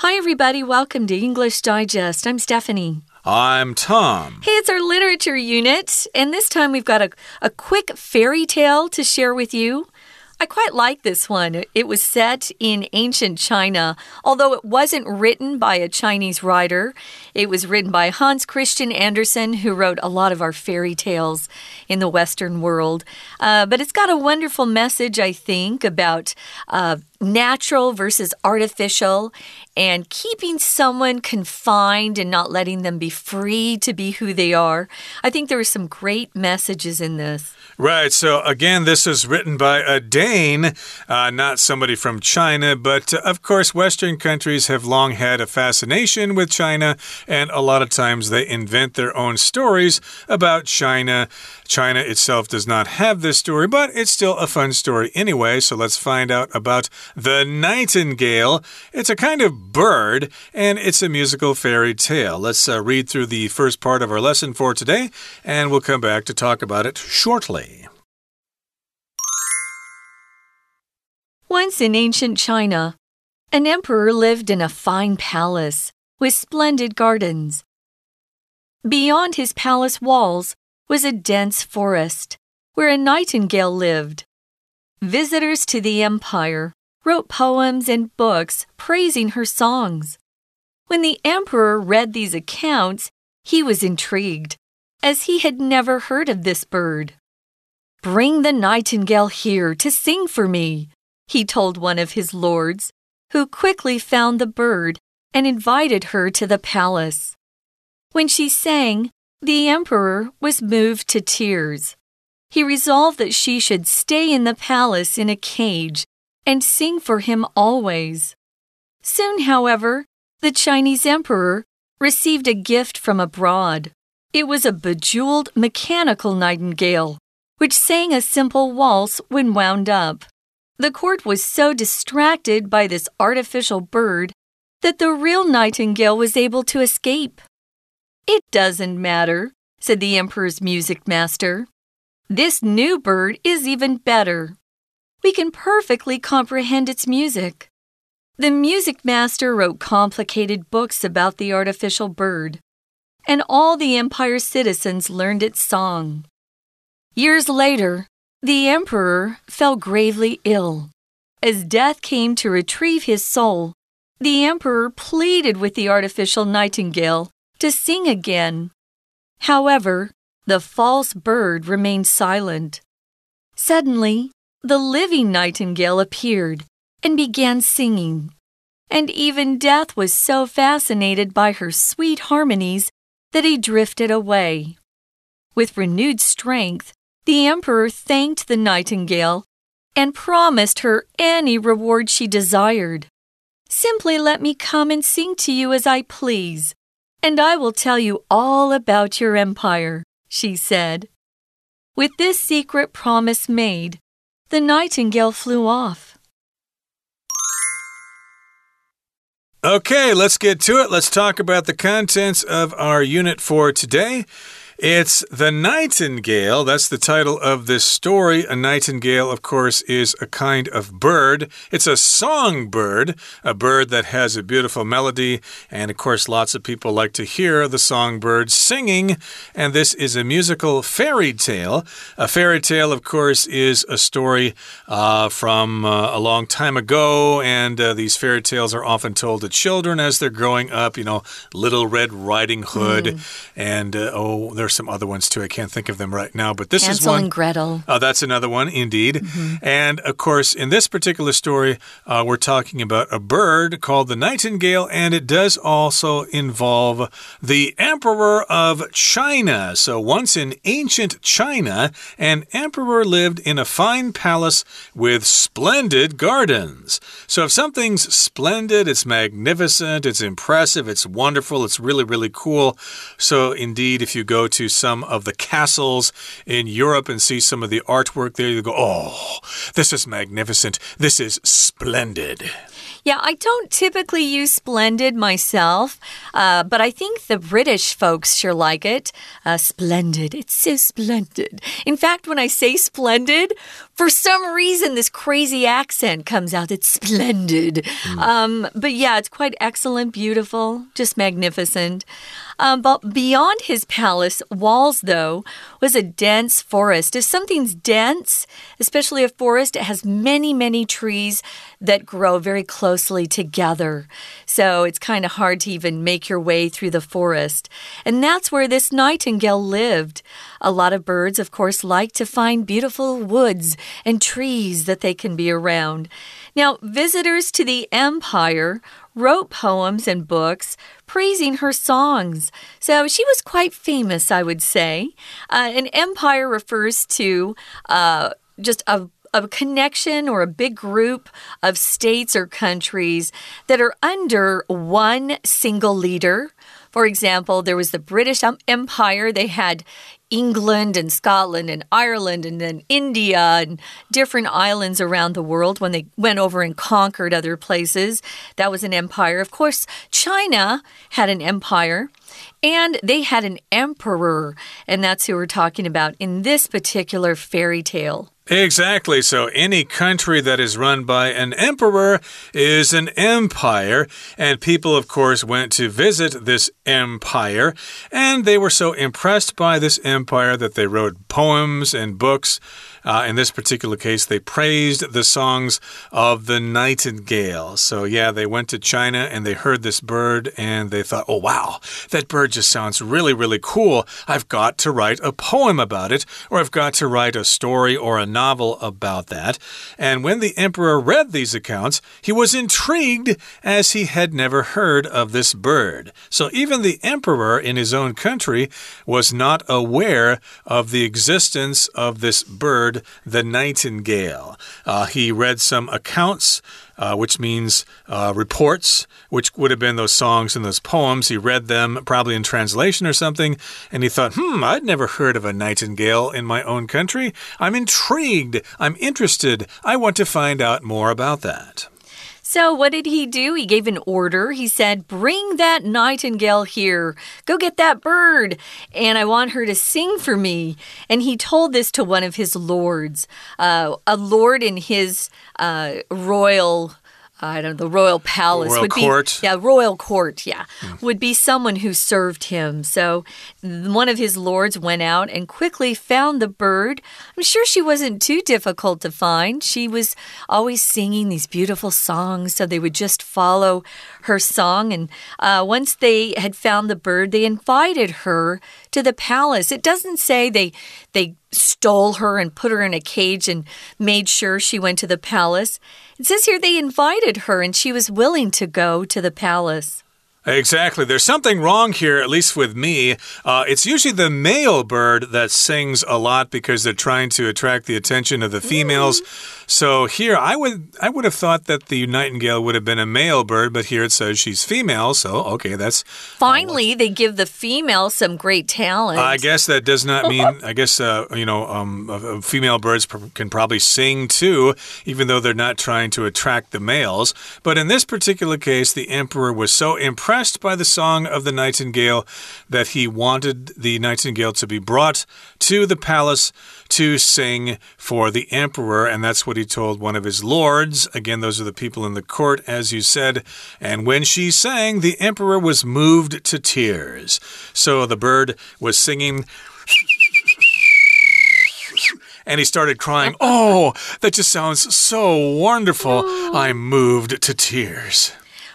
Hi, everybody. Welcome to English Digest. I'm Stephanie. I'm Tom. Hey, it's our literature unit, and this time we've got a, a quick fairy tale to share with you. I quite like this one. It was set in ancient China, although it wasn't written by a Chinese writer. It was written by Hans Christian Andersen, who wrote a lot of our fairy tales in the Western world. Uh, but it's got a wonderful message, I think, about uh, natural versus artificial and keeping someone confined and not letting them be free to be who they are. I think there are some great messages in this. Right. So, again, this is written by a Dane, uh, not somebody from China. But, uh, of course, Western countries have long had a fascination with China, and a lot of times they invent their own stories about China. China itself does not have this story, but it's still a fun story anyway. So, let's find out about the nightingale. It's a kind of bird, and it's a musical fairy tale. Let's uh, read through the first part of our lesson for today, and we'll come back to talk about it shortly. Once in ancient China, an emperor lived in a fine palace with splendid gardens. Beyond his palace walls was a dense forest where a nightingale lived. Visitors to the empire wrote poems and books praising her songs. When the emperor read these accounts, he was intrigued, as he had never heard of this bird. Bring the nightingale here to sing for me, he told one of his lords, who quickly found the bird and invited her to the palace. When she sang, the emperor was moved to tears. He resolved that she should stay in the palace in a cage and sing for him always. Soon, however, the Chinese emperor received a gift from abroad. It was a bejeweled mechanical nightingale, which sang a simple waltz when wound up. The court was so distracted by this artificial bird that the real nightingale was able to escape. It doesn't matter, said the emperor's music master. This new bird is even better we can perfectly comprehend its music. The music master wrote complicated books about the artificial bird, and all the empire's citizens learned its song. Years later, the emperor fell gravely ill. As death came to retrieve his soul, the emperor pleaded with the artificial nightingale to sing again. However, the false bird remained silent. Suddenly, the living nightingale appeared and began singing. And even Death was so fascinated by her sweet harmonies that he drifted away. With renewed strength, the emperor thanked the nightingale and promised her any reward she desired. Simply let me come and sing to you as I please, and I will tell you all about your empire, she said. With this secret promise made, the nightingale flew off. Okay, let's get to it. Let's talk about the contents of our unit for today. It's The Nightingale. That's the title of this story. A nightingale, of course, is a kind of bird. It's a songbird, a bird that has a beautiful melody. And, of course, lots of people like to hear the songbird singing. And this is a musical fairy tale. A fairy tale, of course, is a story uh, from uh, a long time ago. And uh, these fairy tales are often told to children as they're growing up. You know, Little Red Riding Hood. Mm. And, uh, oh, there's some other ones too. I can't think of them right now, but this Hansel is one. and Gretel. Oh, that's another one, indeed. Mm -hmm. And of course, in this particular story, uh, we're talking about a bird called the nightingale, and it does also involve the emperor of China. So once in ancient China, an emperor lived in a fine palace with splendid gardens. So if something's splendid, it's magnificent, it's impressive, it's wonderful, it's really, really cool. So indeed, if you go to some of the castles in Europe and see some of the artwork there, you go, oh, this is magnificent. This is splendid. Yeah, I don't typically use splendid myself, uh, but I think the British folks sure like it. Uh, splendid. It's so splendid. In fact, when I say splendid, for some reason, this crazy accent comes out. It's splendid. Mm. Um, but yeah, it's quite excellent, beautiful, just magnificent. Um, but beyond his palace walls, though, was a dense forest. If something's dense, especially a forest, it has many, many trees that grow very closely together. So it's kind of hard to even make your way through the forest. And that's where this nightingale lived. A lot of birds, of course, like to find beautiful woods and trees that they can be around. Now, visitors to the empire wrote poems and books praising her songs. So she was quite famous, I would say. Uh, an empire refers to uh, just a a connection or a big group of states or countries that are under one single leader. For example, there was the British Empire. They had England and Scotland and Ireland and then India and different islands around the world when they went over and conquered other places. That was an empire. Of course, China had an empire. And they had an emperor, and that's who we're talking about in this particular fairy tale. Exactly. So any country that is run by an emperor is an empire. And people, of course, went to visit this empire. And they were so impressed by this empire that they wrote poems and books uh, in this particular case, they praised the songs of the nightingale. So, yeah, they went to China and they heard this bird and they thought, oh, wow, that bird just sounds really, really cool. I've got to write a poem about it, or I've got to write a story or a novel about that. And when the emperor read these accounts, he was intrigued as he had never heard of this bird. So, even the emperor in his own country was not aware of the existence of this bird the nightingale. Uh, he read some accounts. Uh, which means uh, reports, which would have been those songs and those poems. He read them probably in translation or something, and he thought, hmm, I'd never heard of a nightingale in my own country. I'm intrigued. I'm interested. I want to find out more about that. So, what did he do? He gave an order. He said, Bring that nightingale here. Go get that bird. And I want her to sing for me. And he told this to one of his lords, uh, a lord in his uh, royal I don't know, the royal palace royal would court. be yeah, royal court, yeah, mm. would be someone who served him. So one of his lords went out and quickly found the bird. I'm sure she wasn't too difficult to find. She was always singing these beautiful songs, so they would just follow her song. And uh, once they had found the bird, they invited her to the palace. It doesn't say they they stole her and put her in a cage and made sure she went to the palace. It says here they invited her and she was willing to go to the palace. Exactly. There's something wrong here, at least with me. Uh, it's usually the male bird that sings a lot because they're trying to attract the attention of the females. Mm. So here, I would I would have thought that the nightingale would have been a male bird, but here it says she's female. So okay, that's finally uh, they give the female some great talent. I guess that does not mean. I guess uh, you know, um, female birds can probably sing too, even though they're not trying to attract the males. But in this particular case, the emperor was so impressed impressed by the song of the nightingale that he wanted the nightingale to be brought to the palace to sing for the emperor. And that's what he told one of his lords. Again, those are the people in the court, as you said. And when she sang, the emperor was moved to tears. So the bird was singing and he started crying. Oh, that just sounds so wonderful. I'm moved to tears.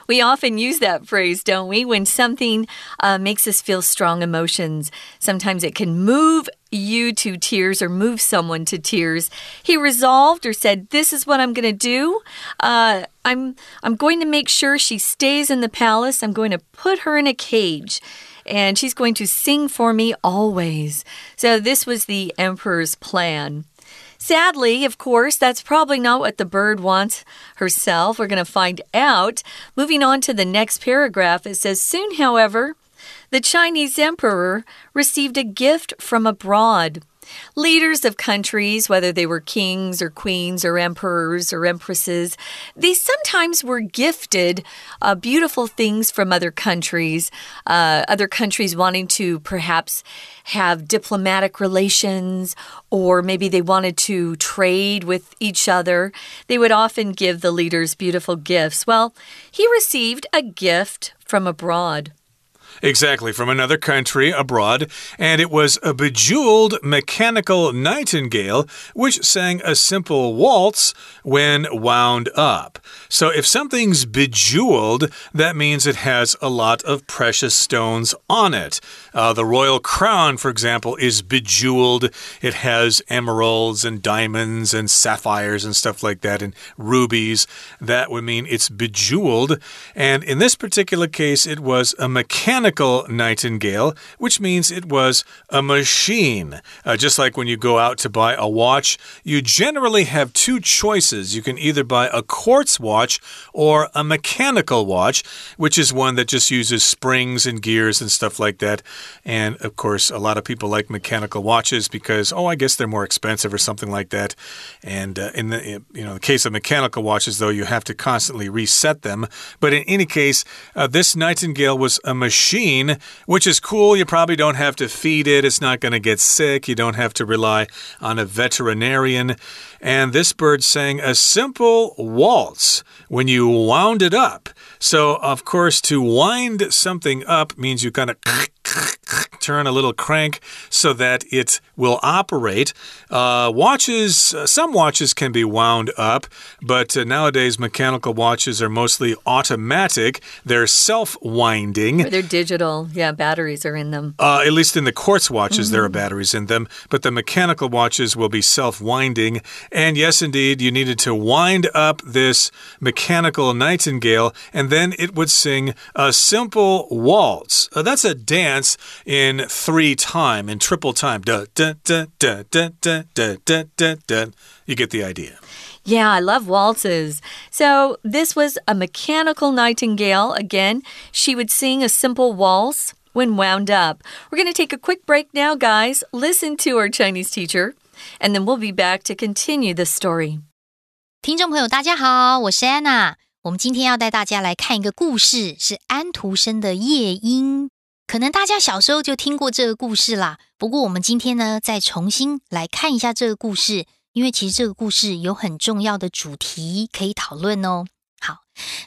We often use that phrase, don't we? When something uh, makes us feel strong emotions. Sometimes it can move you to tears or move someone to tears. He resolved or said, "This is what I'm going to do. Uh, I'm I'm going to make sure she stays in the palace. I'm going to put her in a cage." And she's going to sing for me always. So, this was the emperor's plan. Sadly, of course, that's probably not what the bird wants herself. We're going to find out. Moving on to the next paragraph, it says Soon, however, the Chinese emperor received a gift from abroad. Leaders of countries, whether they were kings or queens or emperors or empresses, they sometimes were gifted uh, beautiful things from other countries. Uh, other countries wanting to perhaps have diplomatic relations, or maybe they wanted to trade with each other. They would often give the leaders beautiful gifts. Well, he received a gift from abroad. Exactly, from another country abroad, and it was a bejeweled mechanical nightingale which sang a simple waltz when wound up. So if something's bejeweled, that means it has a lot of precious stones on it. Uh, the royal crown, for example, is bejeweled. It has emeralds and diamonds and sapphires and stuff like that, and rubies. That would mean it's bejeweled. And in this particular case, it was a mechanical mechanical nightingale, which means it was a machine. Uh, just like when you go out to buy a watch, you generally have two choices. You can either buy a quartz watch or a mechanical watch, which is one that just uses springs and gears and stuff like that. And of course, a lot of people like mechanical watches because, oh, I guess they're more expensive or something like that. And uh, in the you know the case of mechanical watches, though, you have to constantly reset them. But in any case, uh, this nightingale was a machine machine, which is cool. You probably don't have to feed it, it's not going to get sick. You don't have to rely on a veterinarian. And this bird sang a simple waltz when you wound it up. So, of course, to wind something up means you kind of turn a little crank so that it will operate. Uh, watches, uh, some watches can be wound up, but uh, nowadays mechanical watches are mostly automatic. They're self winding. They're digital. Yeah, batteries are in them. Uh, at least in the quartz watches, mm -hmm. there are mm-hmm. batteries in them, but the mechanical watches will be self winding. And yes, indeed, you needed to wind up this mechanical nightingale, and then it would sing a simple waltz. Uh, that's a dance in three time, in triple time. Da, da, da, da, da, da, da, da, da, da. You get the idea. Yeah, I love waltzes. So, this was a mechanical nightingale. Again, she would sing a simple waltz when wound up. We're going to take a quick break now, guys. Listen to our Chinese teacher, and then we'll be back to continue the story. 听众朋友，大家好，我是安娜。我们今天要带大家来看一个故事，是安徒生的《夜莺》。可能大家小时候就听过这个故事啦。不过我们今天呢，再重新来看一下这个故事，因为其实这个故事有很重要的主题可以讨论哦。好，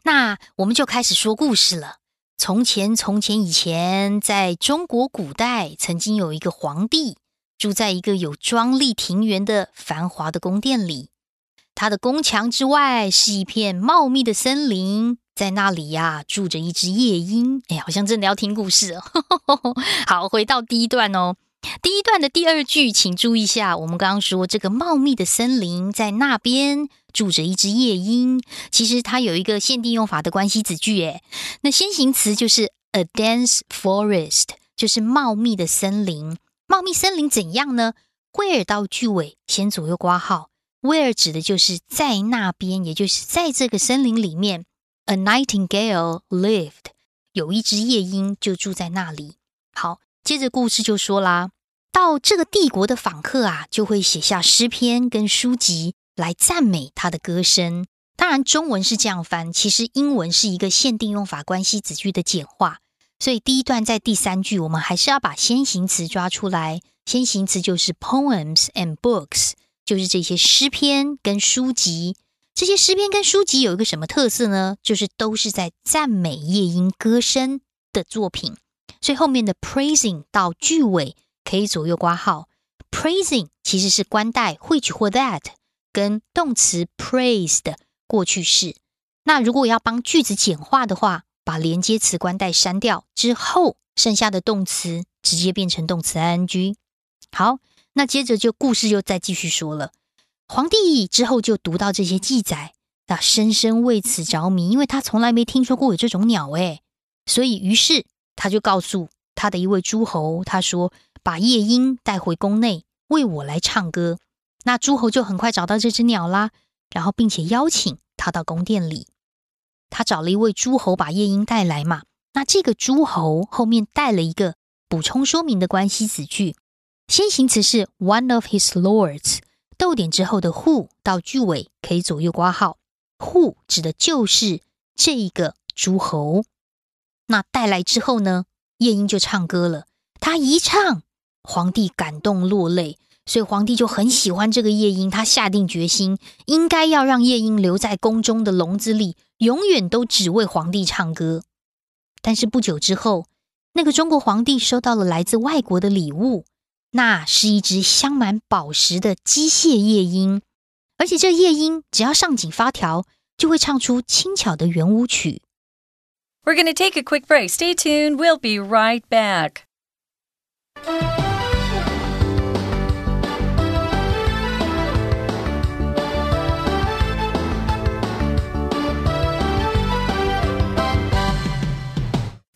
那我们就开始说故事了。从前，从前以前，在中国古代，曾经有一个皇帝住在一个有庄丽庭园的繁华的宫殿里。他的宫墙之外是一片茂密的森林。在那里呀，住着一只夜莺。哎，好像真的要听故事哦。好，回到第一段哦。第一段的第二句，请注意一下。我们刚刚说这个茂密的森林，在那边住着一只夜莺。其实它有一个限定用法的关系子句。哎，那先行词就是 a dense forest，就是茂密的森林。茂密森林怎样呢？where 到句尾先左右挂号。where 指的就是在那边，也就是在这个森林里面。A nightingale lived，有一只夜莺就住在那里。好，接着故事就说啦，到这个帝国的访客啊，就会写下诗篇跟书籍来赞美他的歌声。当然，中文是这样翻，其实英文是一个限定用法关系子句的简化。所以第一段在第三句，我们还是要把先行词抓出来。先行词就是 poems and books，就是这些诗篇跟书籍。这些诗篇跟书籍有一个什么特色呢？就是都是在赞美夜莺歌声的作品，所以后面的 praising 到句尾可以左右挂号。praising 其实是关代 which 或 that 跟动词 praise 的过去式。那如果要帮句子简化的话，把连接词关带删掉之后，剩下的动词直接变成动词 ing。好，那接着就故事又再继续说了。皇帝之后就读到这些记载，那深深为此着迷，因为他从来没听说过有这种鸟诶，所以于是他就告诉他的一位诸侯，他说：“把夜莺带回宫内，为我来唱歌。”那诸侯就很快找到这只鸟啦，然后并且邀请他到宫殿里。他找了一位诸侯把夜莺带来嘛，那这个诸侯后面带了一个补充说明的关系子句，先行词是 one of his lords，逗点之后的 who 到句尾可以左右挂号，who 指的就是这一个诸侯。那带来之后呢，夜莺就唱歌了。他一唱，皇帝感动落泪，所以皇帝就很喜欢这个夜莺。他下定决心，应该要让夜莺留在宫中的笼子里，永远都只为皇帝唱歌。但是不久之后，那个中国皇帝收到了来自外国的礼物，那是一只镶满宝石的机械夜莺，而且这夜莺只要上紧发条，就会唱出轻巧的圆舞曲。We're going to take a quick break. Stay tuned. We'll be right back.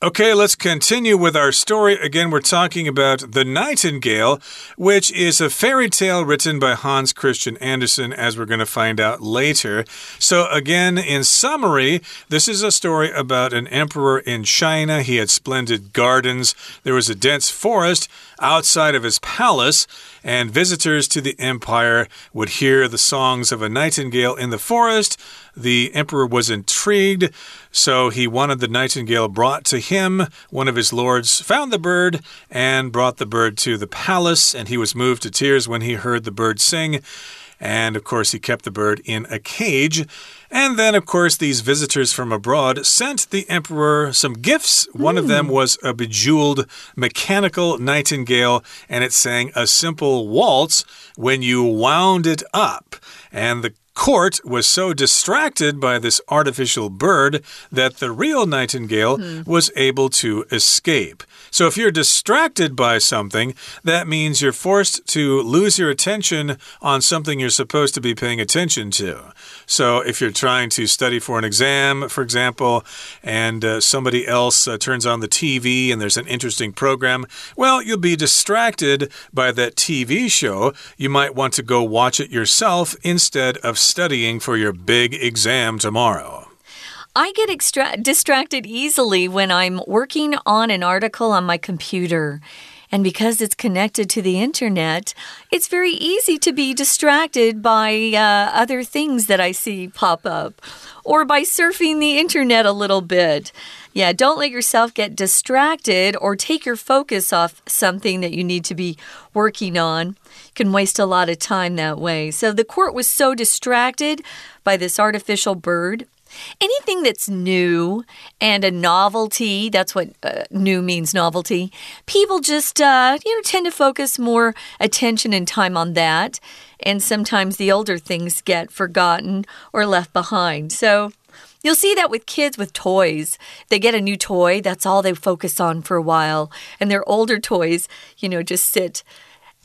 Okay, let's continue with our story. Again, we're talking about The Nightingale, which is a fairy tale written by Hans Christian Andersen, as we're going to find out later. So, again, in summary, this is a story about an emperor in China. He had splendid gardens, there was a dense forest outside of his palace, and visitors to the empire would hear the songs of a nightingale in the forest. The emperor was intrigued, so he wanted the nightingale brought to him. One of his lords found the bird and brought the bird to the palace, and he was moved to tears when he heard the bird sing. And of course, he kept the bird in a cage. And then, of course, these visitors from abroad sent the emperor some gifts. One of them hmm. was a bejeweled mechanical nightingale, and it sang a simple waltz when you wound it up. And the court was so distracted by this artificial bird that the real nightingale mm. was able to escape. So if you're distracted by something, that means you're forced to lose your attention on something you're supposed to be paying attention to. So if you're trying to study for an exam, for example, and uh, somebody else uh, turns on the TV and there's an interesting program, well, you'll be distracted by that TV show. You might want to go watch it yourself instead of studying for your big exam tomorrow. I get distracted easily when I'm working on an article on my computer. And because it's connected to the internet, it's very easy to be distracted by uh, other things that I see pop up or by surfing the internet a little bit. Yeah, don't let yourself get distracted or take your focus off something that you need to be working on. You can waste a lot of time that way. So the court was so distracted by this artificial bird Anything that's new and a novelty, that's what uh, new means novelty, people just, uh, you know, tend to focus more attention and time on that. And sometimes the older things get forgotten or left behind. So, You'll see that with kids with toys. They get a new toy, that's all they focus on for a while. And their older toys, you know, just sit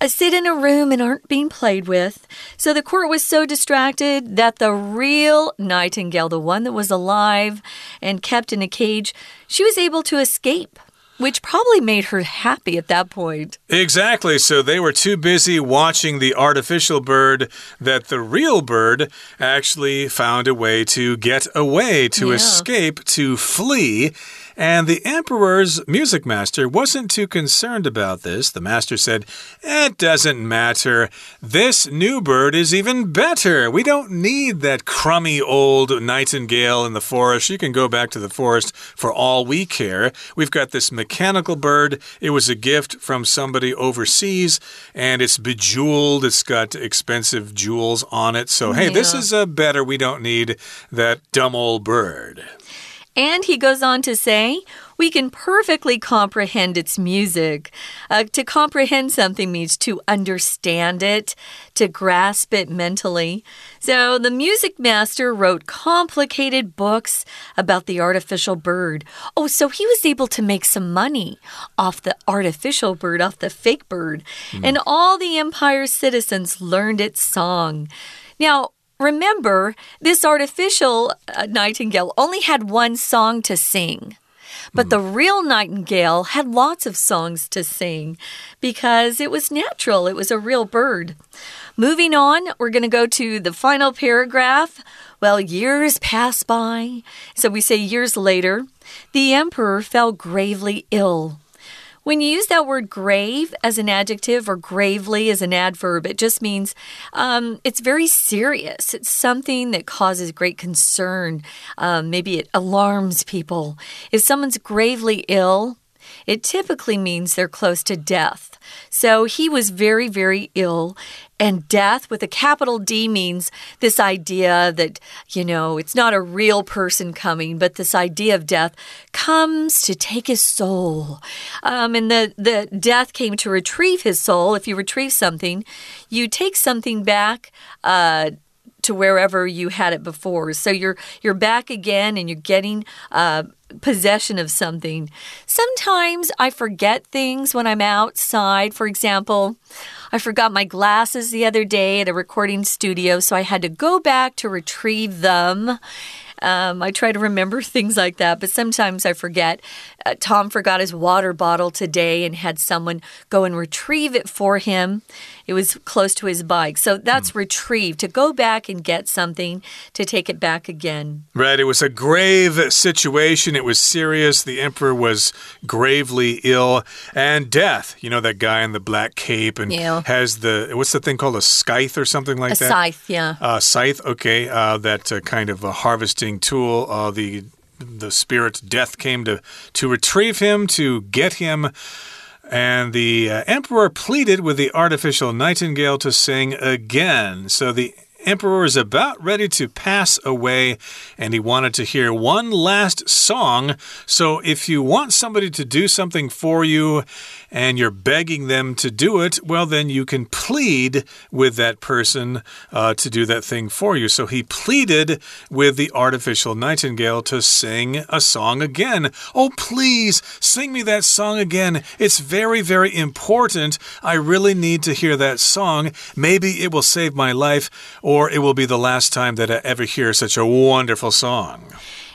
Uh, sit in a room and aren't being played with. So the court was so distracted that the real nightingale, the one that was alive and kept in a cage, she was able to escape. Which probably made her happy at that point. Exactly. So they were too busy watching the artificial bird that the real bird actually found a way to get away, to yeah. escape, to flee. And the emperor's music master wasn't too concerned about this. The master said, It doesn't matter. This new bird is even better. We don't need that crummy old nightingale in the forest. You can go back to the forest for all we care. We've got this mechanical bird. It was a gift from somebody overseas, and it's bejeweled. It's got expensive jewels on it. So, hey, yeah. this is a better. We don't need that dumb old bird. And he goes on to say, we can perfectly comprehend its music. Uh, to comprehend something means to understand it, to grasp it mentally. So the music master wrote complicated books about the artificial bird. Oh, so he was able to make some money off the artificial bird, off the fake bird. Mm. And all the empire's citizens learned its song. Now, Remember, this artificial uh, nightingale only had one song to sing. But the real nightingale had lots of songs to sing because it was natural, it was a real bird. Moving on, we're going to go to the final paragraph. Well, years pass by. So we say years later, the emperor fell gravely ill. When you use that word grave as an adjective or gravely as an adverb, it just means um, it's very serious. It's something that causes great concern. Um, maybe it alarms people. If someone's gravely ill, it typically means they're close to death. So he was very, very ill. And death with a capital D means this idea that, you know, it's not a real person coming, but this idea of death comes to take his soul. Um, and the, the death came to retrieve his soul. If you retrieve something, you take something back. Uh, to wherever you had it before. So you're you're back again and you're getting uh, possession of something. Sometimes I forget things when I'm outside. For example, I forgot my glasses the other day at a recording studio, so I had to go back to retrieve them. Um, I try to remember things like that, but sometimes I forget. Uh, Tom forgot his water bottle today and had someone go and retrieve it for him. It was close to his bike. So that's mm. retrieve, to go back and get something, to take it back again. Right. It was a grave situation. It was serious. The emperor was gravely ill. And death, you know, that guy in the black cape and yeah. has the, what's the thing called? A scythe or something like a that? A scythe, yeah. Uh, scythe, okay. Uh, that uh, kind of a harvesting tool. Uh, the the spirit death came to to retrieve him to get him and the uh, emperor pleaded with the artificial nightingale to sing again. So the emperor is about ready to pass away and he wanted to hear one last song. So if you want somebody to do something for you and you're begging them to do it, well, then you can plead with that person uh, to do that thing for you. So he pleaded with the artificial nightingale to sing a song again. Oh, please sing me that song again. It's very, very important. I really need to hear that song. Maybe it will save my life, or it will be the last time that I ever hear such a wonderful song.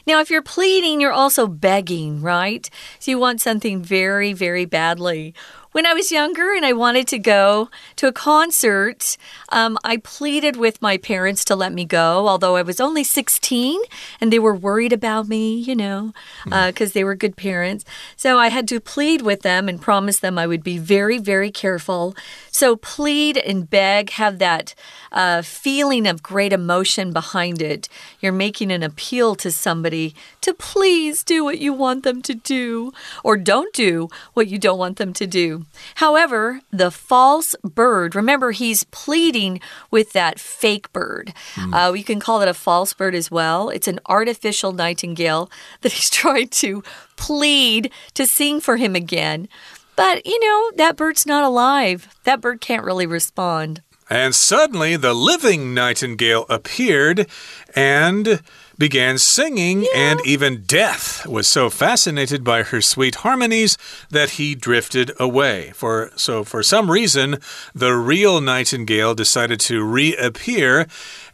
Now, if you're pleading, you're also begging, right? So you want something very, very badly. When I was younger and I wanted to go to a concert, um, I pleaded with my parents to let me go, although I was only 16 and they were worried about me, you know, because uh, they were good parents. So I had to plead with them and promise them I would be very, very careful. So plead and beg have that uh, feeling of great emotion behind it. You're making an appeal to somebody to please do what you want them to do or don't do what you don't want them to do. However, the false bird, remember, he's pleading with that fake bird. Mm. Uh, we can call it a false bird as well. It's an artificial nightingale that he's trying to plead to sing for him again. But, you know, that bird's not alive. That bird can't really respond. And suddenly the living nightingale appeared and began singing, yeah. and even Death was so fascinated by her sweet harmonies that he drifted away. For so for some reason, the real nightingale decided to reappear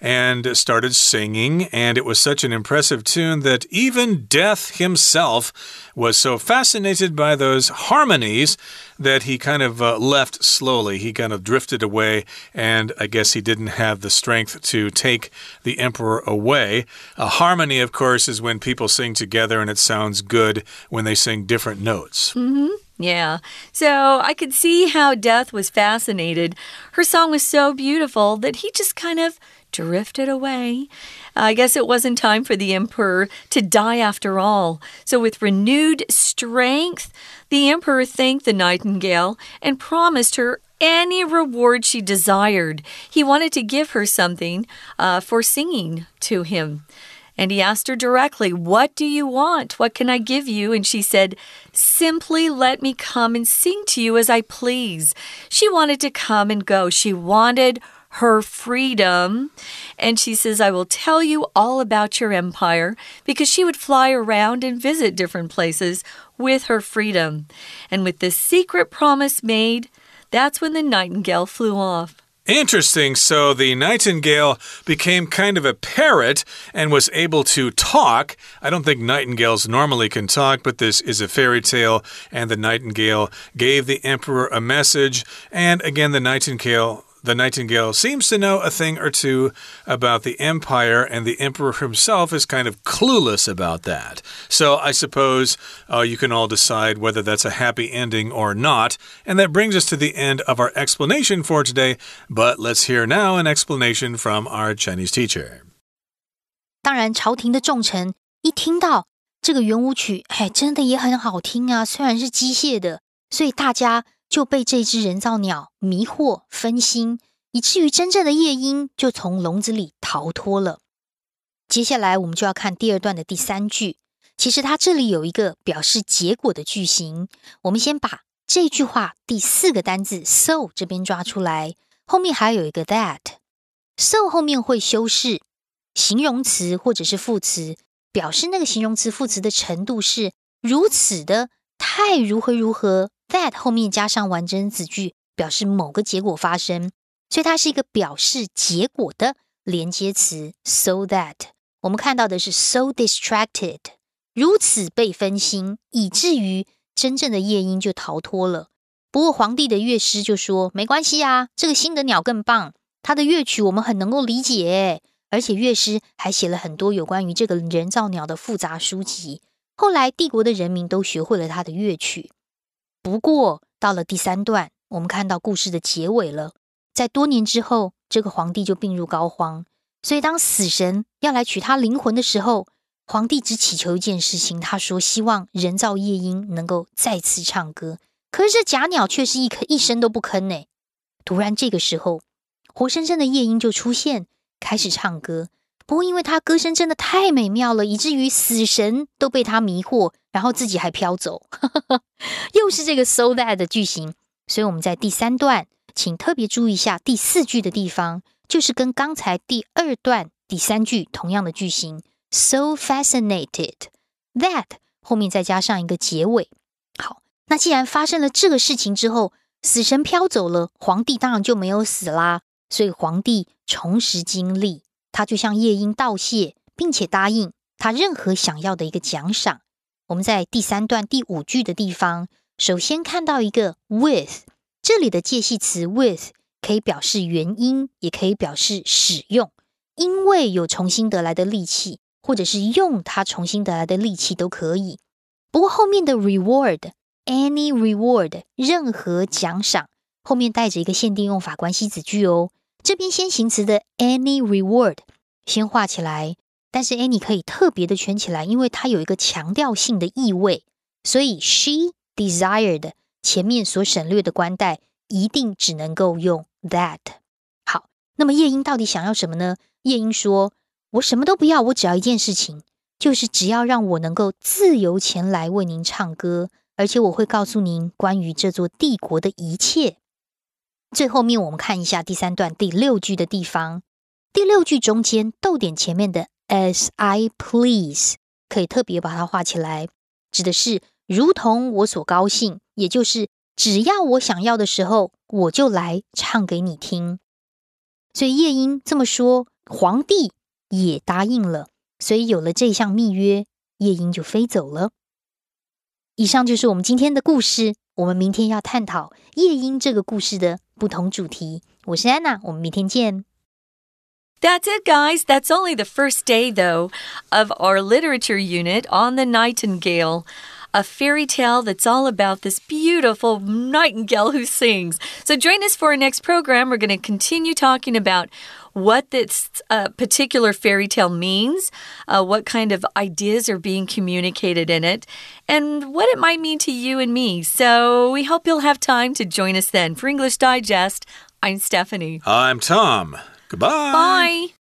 and started singing, and it was such an impressive tune that even Death himself was so fascinated by those harmonies that he kind of uh, left slowly. He kind of drifted away, and I guess he didn't have the strength to take the emperor away. A harmony, of course, is when people sing together and it sounds good when they sing different notes. Mm -hmm. Yeah. So I could see how Death was fascinated. Her song was so beautiful that he just kind of drifted away. I guess it wasn't time for the emperor to die after all. So, with renewed strength, the emperor thanked the nightingale and promised her any reward she desired. He wanted to give her something uh, for singing to him. And he asked her directly, What do you want? What can I give you? And she said, Simply let me come and sing to you as I please. She wanted to come and go. She wanted her freedom. And she says, I will tell you all about your empire because she would fly around and visit different places with her freedom. And with this secret promise made, that's when the nightingale flew off. Interesting. So the nightingale became kind of a parrot and was able to talk. I don't think nightingales normally can talk, but this is a fairy tale. And the nightingale gave the emperor a message. And again, the nightingale the nightingale seems to know a thing or two about the empire, and the emperor himself is kind of clueless about that. So I suppose uh, you can all decide whether that's a happy ending or not. And that brings us to the end of our explanation for today. But let's hear now an explanation from our Chinese teacher. 当然，朝廷的重臣一听到这个圆舞曲，哎，真的也很好听啊，虽然是机械的，所以大家 就被这只人造鸟迷惑、分心，以至于真正的夜莺就从笼子里逃脱了。接下来我们就要看第二段的第三句。其实它这里有一个表示结果的句型。我们先把这句话第四个单字 so 这边抓出来，后面还有一个 that。so 后面会修饰形容词或者是副词，表示那个形容词、副词的程度是如此的太如何如何。That 后面加上完整子句，表示某个结果发生，所以它是一个表示结果的连接词。So that 我们看到的是 so distracted，如此被分心，以至于真正的夜莺就逃脱了。不过皇帝的乐师就说没关系啊，这个新的鸟更棒，它的乐曲我们很能够理解，而且乐师还写了很多有关于这个人造鸟的复杂书籍。后来帝国的人民都学会了他的乐曲。不过，到了第三段，我们看到故事的结尾了。在多年之后，这个皇帝就病入膏肓。所以，当死神要来取他灵魂的时候，皇帝只祈求一件事情，他说：“希望人造夜莺能够再次唱歌。”可是，这假鸟却是一颗一声都不吭呢。突然，这个时候，活生生的夜莺就出现，开始唱歌。不过，因为他歌声真的太美妙了，以至于死神都被他迷惑，然后自己还飘走。又是这个 so that 的句型，所以我们在第三段，请特别注意一下第四句的地方，就是跟刚才第二段第三句同样的句型，so fascinated that 后面再加上一个结尾。好，那既然发生了这个事情之后，死神飘走了，皇帝当然就没有死啦，所以皇帝重拾精力。他就向夜莺道谢，并且答应他任何想要的一个奖赏。我们在第三段第五句的地方，首先看到一个 with，这里的介系词 with 可以表示原因，也可以表示使用，因为有重新得来的力气，或者是用它重新得来的力气都可以。不过后面的 reward，any reward，任何奖赏，后面带着一个限定用法关系子句哦。这边先行词的 any reward 先画起来，但是 any 可以特别的圈起来，因为它有一个强调性的意味，所以 she desired 前面所省略的冠带一定只能够用 that。好，那么夜莺到底想要什么呢？夜莺说：“我什么都不要，我只要一件事情，就是只要让我能够自由前来为您唱歌，而且我会告诉您关于这座帝国的一切。”最后面我们看一下第三段第六句的地方，第六句中间逗点前面的 as I please 可以特别把它画起来，指的是如同我所高兴，也就是只要我想要的时候，我就来唱给你听。所以夜莺这么说，皇帝也答应了，所以有了这项密约，夜莺就飞走了。以上就是我们今天的故事，我们明天要探讨夜莺这个故事的。不同主题。我是安娜，我们明天见。That's it, guys. That's only the first day, though, of our literature unit on the nightingale. A fairy tale that's all about this beautiful nightingale who sings. So, join us for our next program. We're going to continue talking about what this uh, particular fairy tale means, uh, what kind of ideas are being communicated in it, and what it might mean to you and me. So we hope you'll have time to join us then. For English Digest, I'm Stephanie. I'm Tom. Goodbye. Bye.